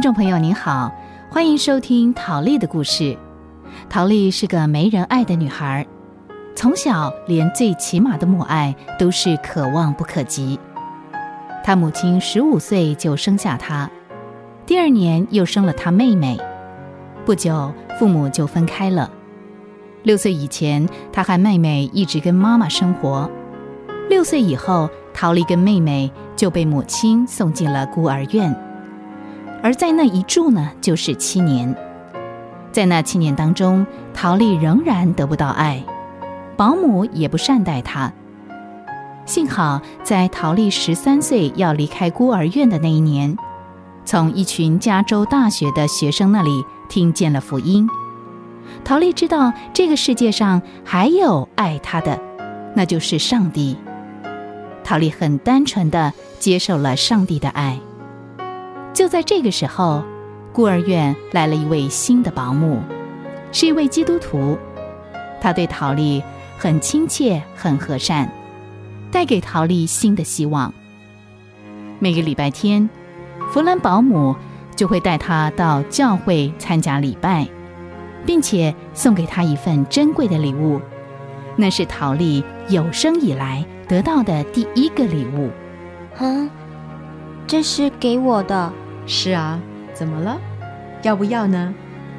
听众朋友您好，欢迎收听陶丽的故事。陶丽是个没人爱的女孩，从小连最起码的母爱都是可望不可及。她母亲十五岁就生下她，第二年又生了她妹妹，不久父母就分开了。六岁以前，她和妹妹一直跟妈妈生活。六岁以后，陶丽跟妹妹就被母亲送进了孤儿院。而在那一住呢，就是七年。在那七年当中，陶丽仍然得不到爱，保姆也不善待她。幸好在陶丽十三岁要离开孤儿院的那一年，从一群加州大学的学生那里听见了福音。陶丽知道这个世界上还有爱她的，那就是上帝。陶丽很单纯的接受了上帝的爱。就在这个时候，孤儿院来了一位新的保姆，是一位基督徒。他对陶丽很亲切、很和善，带给陶丽新的希望。每个礼拜天，弗兰保姆就会带他到教会参加礼拜，并且送给他一份珍贵的礼物，那是陶丽有生以来得到的第一个礼物。啊，这是给我的。是啊，怎么了？要不要呢？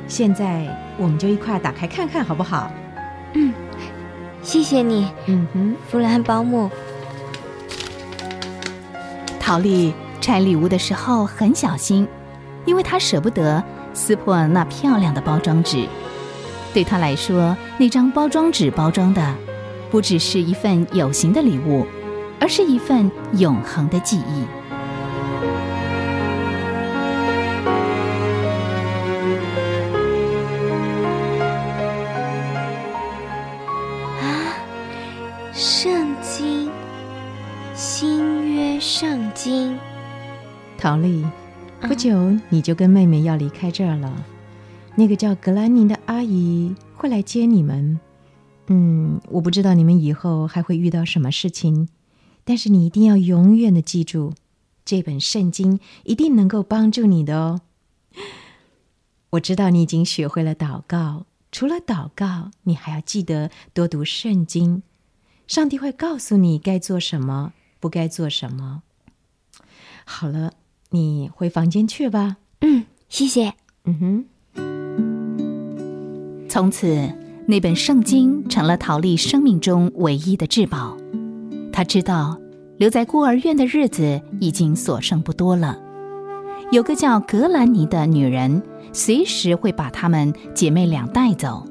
现在我们就一块打开看看，好不好？嗯，谢谢你。嗯哼，弗兰保姆。陶丽拆礼物的时候很小心，因为她舍不得撕破那漂亮的包装纸。对她来说，那张包装纸包装的不只是一份有形的礼物，而是一份永恒的记忆。经。陶丽，不久你就跟妹妹要离开这儿了。那个叫格兰宁的阿姨会来接你们。嗯，我不知道你们以后还会遇到什么事情，但是你一定要永远的记住，这本圣经一定能够帮助你的哦。我知道你已经学会了祷告，除了祷告，你还要记得多读圣经。上帝会告诉你该做什么，不该做什么。好了，你回房间去吧。嗯，谢谢。嗯哼。从此，那本圣经成了陶丽生命中唯一的至宝。她知道，留在孤儿院的日子已经所剩不多了。有个叫格兰尼的女人，随时会把她们姐妹俩带走。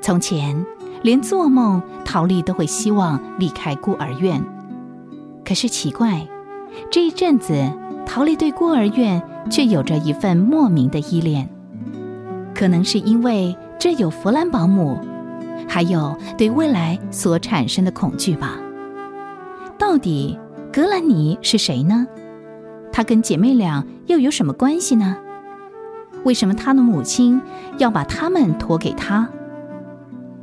从前。连做梦，陶丽都会希望离开孤儿院。可是奇怪，这一阵子，陶丽对孤儿院却有着一份莫名的依恋。可能是因为这有弗兰保姆，还有对未来所产生的恐惧吧。到底格兰尼是谁呢？她跟姐妹俩又有什么关系呢？为什么她的母亲要把他们托给她？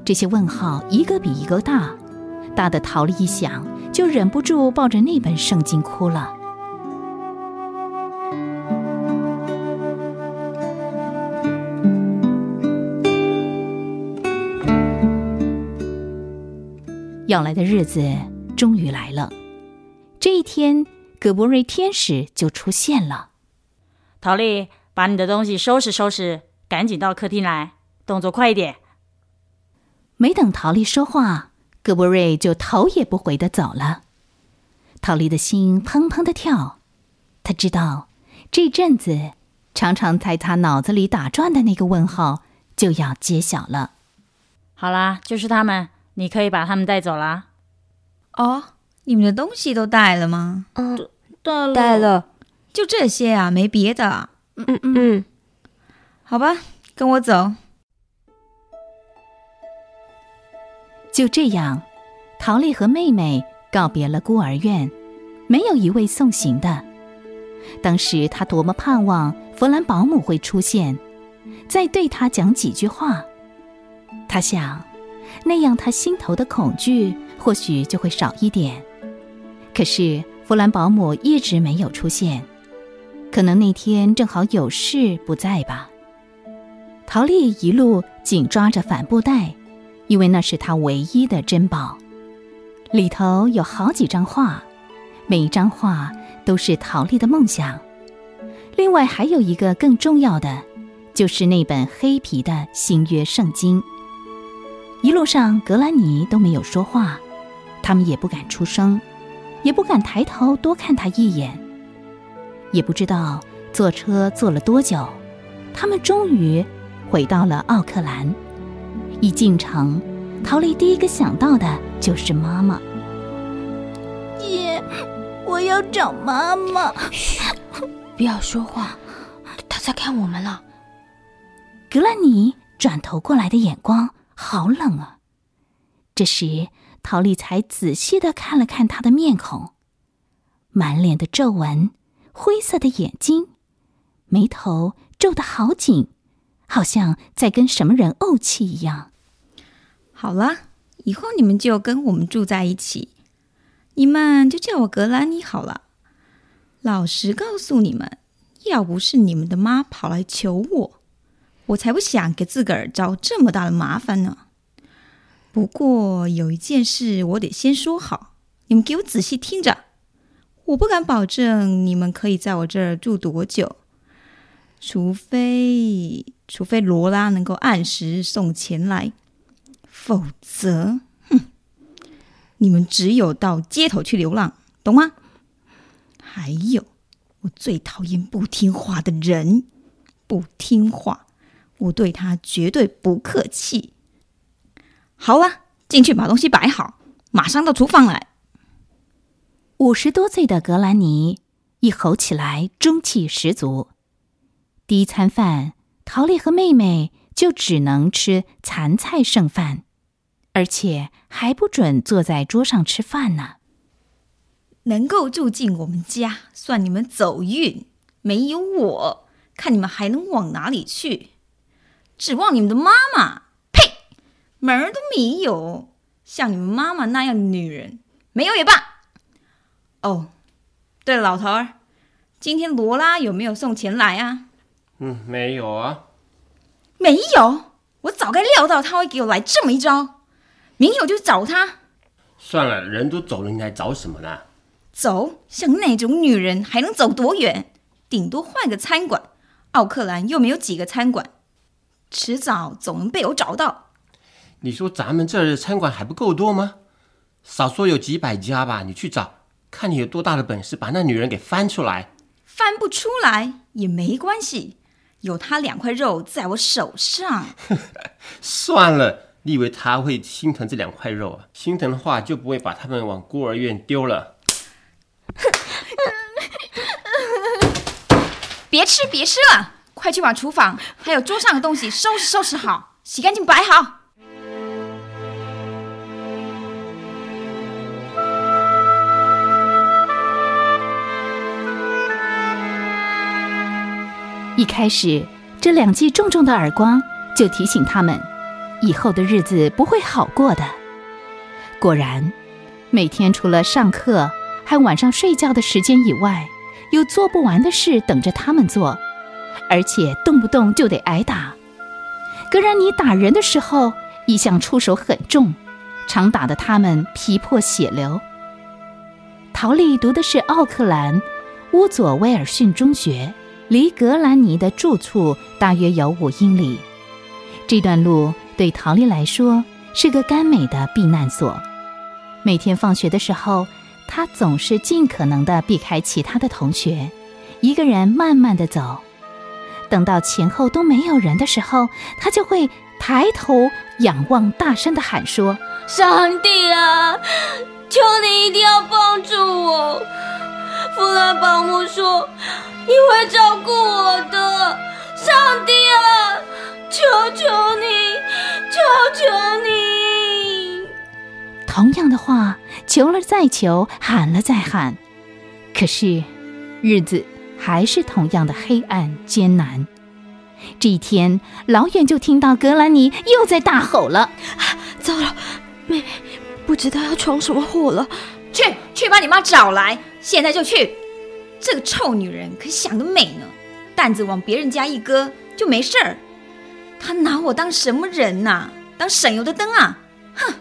这些问号一个比一个大，大的陶丽一想就忍不住抱着那本圣经哭了。要来的日子终于来了，这一天，葛伯瑞天使就出现了。陶丽，把你的东西收拾收拾，赶紧到客厅来，动作快一点。没等陶丽说话，戈伯瑞就头也不回的走了。陶丽的心砰砰的跳，他知道这阵子常常在他脑子里打转的那个问号就要揭晓了。好啦，就是他们，你可以把他们带走啦。哦，你们的东西都带了吗？嗯，带了，带了，就这些啊，没别的。嗯嗯嗯，好吧，跟我走。就这样，陶丽和妹妹告别了孤儿院，没有一位送行的。当时她多么盼望弗兰保姆会出现，再对她讲几句话。他想，那样他心头的恐惧或许就会少一点。可是弗兰保姆一直没有出现。可能那天正好有事不在吧。陶丽一路紧抓着帆布袋，因为那是他唯一的珍宝。里头有好几张画，每一张画都是陶丽的梦想。另外还有一个更重要的，就是那本黑皮的新约圣经。一路上，格兰尼都没有说话，他们也不敢出声，也不敢抬头多看他一眼。也不知道坐车坐了多久，他们终于回到了奥克兰。一进城，陶丽第一个想到的就是妈妈。姐，我要找妈妈。不要说话，他在看我们了。格兰尼转头过来的眼光好冷啊！这时，陶丽才仔细的看了看他的面孔，满脸的皱纹，灰色的眼睛，眉头皱得好紧，好像在跟什么人怄气一样。好了，以后你们就跟我们住在一起，你们就叫我格兰尼好了。老实告诉你们，要不是你们的妈跑来求我，我才不想给自个儿找这么大的麻烦呢。不过有一件事我得先说好，你们给我仔细听着。我不敢保证你们可以在我这儿住多久，除非除非罗拉能够按时送钱来，否则，哼，你们只有到街头去流浪，懂吗？还有，我最讨厌不听话的人。不听话，我对他绝对不客气。好了，进去把东西摆好，马上到厨房来。五十多岁的格兰尼一吼起来，中气十足。第一餐饭，陶丽和妹妹就只能吃残菜剩饭，而且还不准坐在桌上吃饭呢。能够住进我们家，算你们走运。没有我，看你们还能往哪里去？指望你们的妈妈？呸！门儿都没有！像你们妈妈那样的女人，没有也罢。哦，对了，老头儿，今天罗拉有没有送钱来啊？嗯，没有啊。没有？我早该料到他会给我来这么一招。明天我就找他。算了，人都走了，你还找什么呢？走，像那种女人还能走多远？顶多换个餐馆。奥克兰又没有几个餐馆，迟早总能被我找到。你说咱们这儿的餐馆还不够多吗？少说有几百家吧。你去找，看你有多大的本事把那女人给翻出来。翻不出来也没关系，有她两块肉在我手上。算了，你以为他会心疼这两块肉啊？心疼的话就不会把他们往孤儿院丢了。别吃，别吃了，快去把厨房还有桌上的东西收拾收拾好，洗干净摆好。一开始，这两记重重的耳光就提醒他们，以后的日子不会好过的。果然，每天除了上课，还晚上睡觉的时间以外，有做不完的事等着他们做，而且动不动就得挨打。格兰尼打人的时候一向出手很重，常打得他们皮破血流。陶丽读的是奥克兰乌佐威尔逊中学。离格兰尼的住处大约有五英里，这段路对陶丽来说是个甘美的避难所。每天放学的时候，她总是尽可能的避开其他的同学，一个人慢慢的走。等到前后都没有人的时候，她就会抬头仰望，大声的喊说：“上帝啊，求你一定要帮助我！”弗兰保姆说。你会照顾我的，上帝啊！求求你，求求你！同样的话，求了再求，喊了再喊，可是日子还是同样的黑暗艰难。这一天，老远就听到格兰尼又在大吼了：“糟了，妹妹不知道要闯什么祸了！去，去把你妈找来，现在就去！”这个臭女人可想得美呢，担子往别人家一搁就没事儿。他拿我当什么人呐、当省油的灯啊！哼，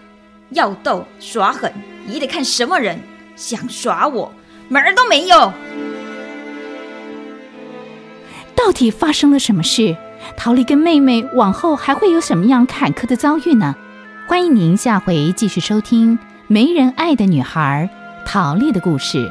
要斗耍狠也得看什么人，想耍我门儿都没有。到底发生了什么事？桃莉跟妹妹往后还会有什么样坎坷的遭遇呢？欢迎您下回继续收听《没人爱的女孩》桃莉的故事。